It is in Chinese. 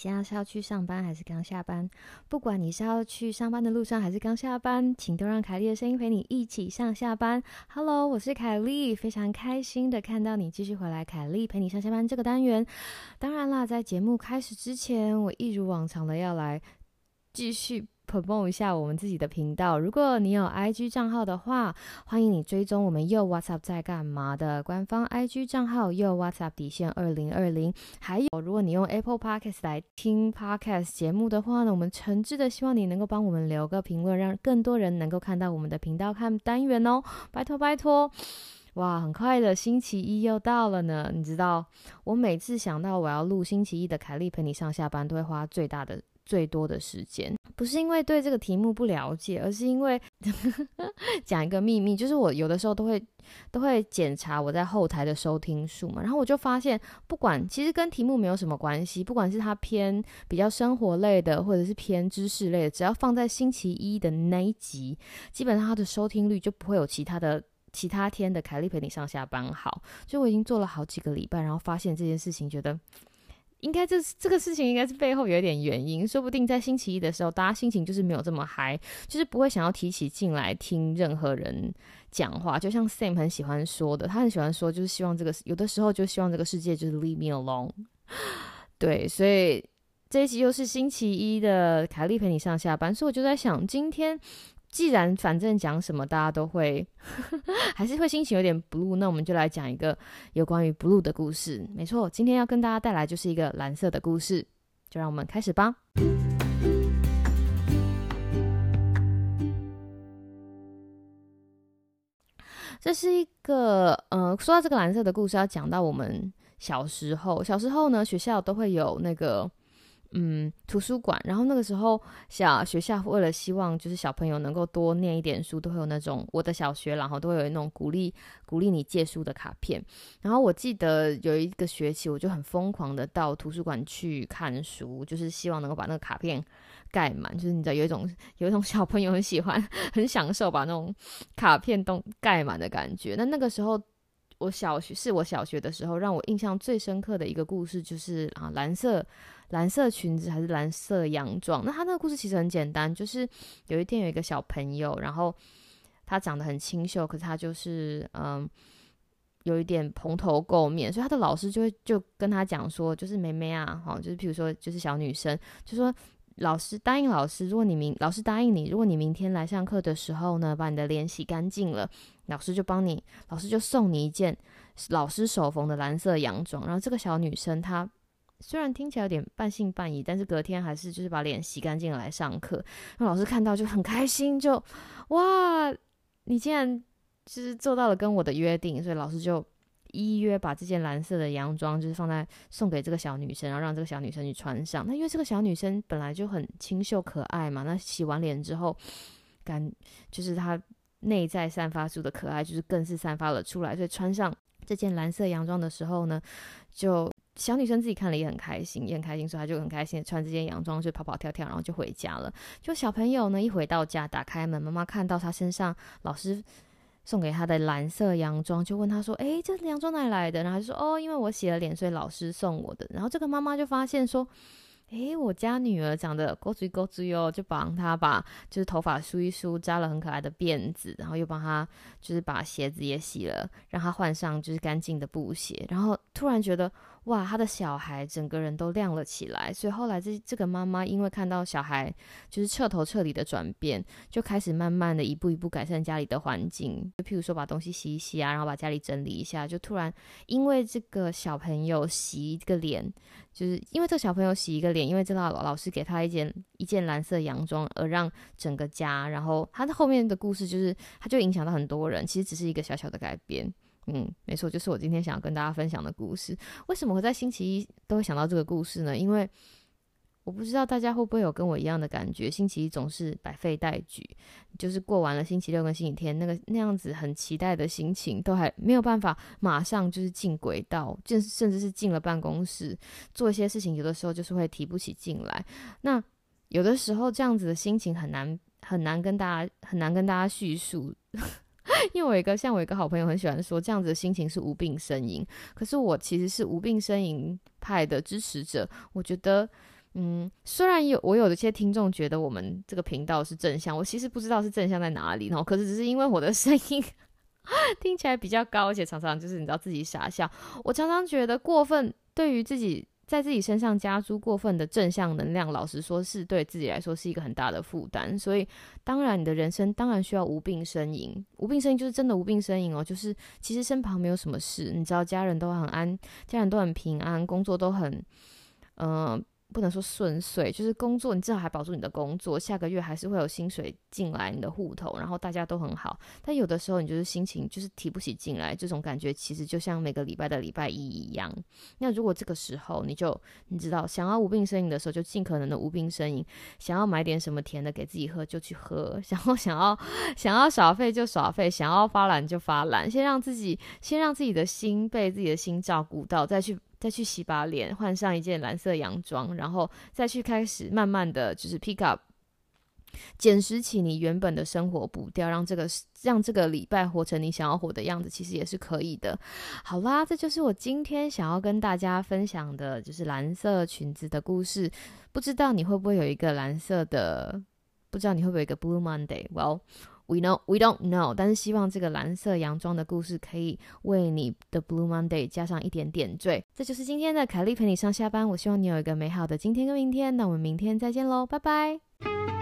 现在是要去上班还是刚下班？不管你是要去上班的路上还是刚下班，请都让凯莉的声音陪你一起上下班。Hello，我是凯莉，非常开心的看到你继续回来。凯莉陪你上下班这个单元，当然啦，在节目开始之前，我一如往常的要来继续。Promote 一下我们自己的频道。如果你有 IG 账号的话，欢迎你追踪我们又 WhatsApp 在干嘛的官方 IG 账号又 WhatsApp 底线二零二零。还有，如果你用 Apple Podcast 来听 Podcast 节目的话呢，我们诚挚的希望你能够帮我们留个评论，让更多人能够看到我们的频道看单元哦。拜托拜托！哇，很快的星期一又到了呢。你知道，我每次想到我要录星期一的凯莉陪你上下班，都会花最大的。最多的时间，不是因为对这个题目不了解，而是因为 讲一个秘密，就是我有的时候都会都会检查我在后台的收听数嘛，然后我就发现，不管其实跟题目没有什么关系，不管是它偏比较生活类的，或者是偏知识类的，只要放在星期一的那一集，基本上它的收听率就不会有其他的其他天的凯莉陪你上下班好。就我已经做了好几个礼拜，然后发现这件事情，觉得。应该这这个事情应该是背后有一点原因，说不定在星期一的时候，大家心情就是没有这么嗨，就是不会想要提起劲来听任何人讲话。就像 Sam 很喜欢说的，他很喜欢说，就是希望这个有的时候就希望这个世界就是 leave me alone。对，所以这一集又是星期一的凯莉陪你上下班，所以我就在想今天。既然反正讲什么大家都会，还是会心情有点 blue，那我们就来讲一个有关于 blue 的故事。没错，今天要跟大家带来就是一个蓝色的故事，就让我们开始吧。这是一个，呃，说到这个蓝色的故事，要讲到我们小时候。小时候呢，学校都会有那个。嗯，图书馆。然后那个时候，小学校为了希望就是小朋友能够多念一点书，都会有那种我的小学，然后都会有那种鼓励鼓励你借书的卡片。然后我记得有一个学期，我就很疯狂的到图书馆去看书，就是希望能够把那个卡片盖满。就是你知道有一种有一种小朋友很喜欢很享受把那种卡片都盖满的感觉。那那个时候。我小学是我小学的时候，让我印象最深刻的一个故事就是啊，蓝色蓝色裙子还是蓝色洋装？那他那个故事其实很简单，就是有一天有一个小朋友，然后他长得很清秀，可是他就是嗯有一点蓬头垢面，所以他的老师就会就跟他讲说，就是妹妹啊，哈，就是比如说就是小女生，就说。老师答应老师，如果你明老师答应你，如果你明天来上课的时候呢，把你的脸洗干净了，老师就帮你，老师就送你一件老师手缝的蓝色洋装。然后这个小女生她虽然听起来有点半信半疑，但是隔天还是就是把脸洗干净来上课。那老师看到就很开心，就哇，你竟然就是做到了跟我的约定，所以老师就。依约把这件蓝色的洋装，就是放在送给这个小女生，然后让这个小女生去穿上。那因为这个小女生本来就很清秀可爱嘛，那洗完脸之后，感就是她内在散发出的可爱，就是更是散发了出来。所以穿上这件蓝色洋装的时候呢，就小女生自己看了也很开心，也很开心，所以她就很开心穿这件洋装就跑跑跳跳，然后就回家了。就小朋友呢，一回到家，打开门，妈妈看到她身上老师。送给他的蓝色洋装，就问他说：“诶，这洋装哪里来的？”然后他就说：“哦，因为我洗了脸，所以老师送我的。”然后这个妈妈就发现说：“诶，我家女儿长得勾追勾追哦，就帮她把就是头发梳一梳，扎了很可爱的辫子，然后又帮她就是把鞋子也洗了，让她换上就是干净的布鞋。然后突然觉得。”哇，他的小孩整个人都亮了起来，所以后来这这个妈妈因为看到小孩就是彻头彻底的转变，就开始慢慢的一步一步改善家里的环境，就譬如说把东西洗一洗啊，然后把家里整理一下，就突然因为这个小朋友洗一个脸，就是因为这个小朋友洗一个脸，因为这个老老师给他一件一件蓝色洋装，而让整个家，然后他的后面的故事就是，他就影响到很多人，其实只是一个小小的改变。嗯，没错，就是我今天想要跟大家分享的故事。为什么会在星期一都会想到这个故事呢？因为我不知道大家会不会有跟我一样的感觉，星期一总是百废待举，就是过完了星期六跟星期天，那个那样子很期待的心情，都还没有办法马上就是进轨道，就甚至是进了办公室做一些事情，有的时候就是会提不起劲来。那有的时候这样子的心情很难很难跟大家很难跟大家叙述。因为我一个像我一个好朋友很喜欢说这样子的心情是无病呻吟，可是我其实是无病呻吟派的支持者。我觉得，嗯，虽然有我有一些听众觉得我们这个频道是正向，我其实不知道是正向在哪里，然后可是只是因为我的声音 听起来比较高，而且常常就是你知道自己傻笑，我常常觉得过分对于自己。在自己身上加诸过分的正向能量，老实说是对自己来说是一个很大的负担。所以，当然你的人生当然需要无病呻吟。无病呻吟就是真的无病呻吟哦，就是其实身旁没有什么事，你知道家人都很安，家人都很平安，工作都很，嗯。不能说顺遂，就是工作，你至少还保住你的工作，下个月还是会有薪水进来你的户头，然后大家都很好。但有的时候你就是心情就是提不起劲来，这种感觉其实就像每个礼拜的礼拜一一样。那如果这个时候你就你知道想要无病呻吟的时候，就尽可能的无病呻吟；想要买点什么甜的给自己喝就去喝；想要想要想要耍废就耍废；想要发懒就发懒。先让自己先让自己的心被自己的心照顾到，再去。再去洗把脸，换上一件蓝色洋装，然后再去开始慢慢的就是 pick up，捡拾起你原本的生活步调，让这个让这个礼拜活成你想要活的样子，其实也是可以的。好啦，这就是我今天想要跟大家分享的，就是蓝色裙子的故事。不知道你会不会有一个蓝色的？不知道你会不会有一个 Blue Monday？Well。We know, we don't know，但是希望这个蓝色洋装的故事可以为你的 Blue Monday 加上一点点缀。这就是今天的凯莉陪你上下班。我希望你有一个美好的今天跟明天。那我们明天再见喽，拜拜。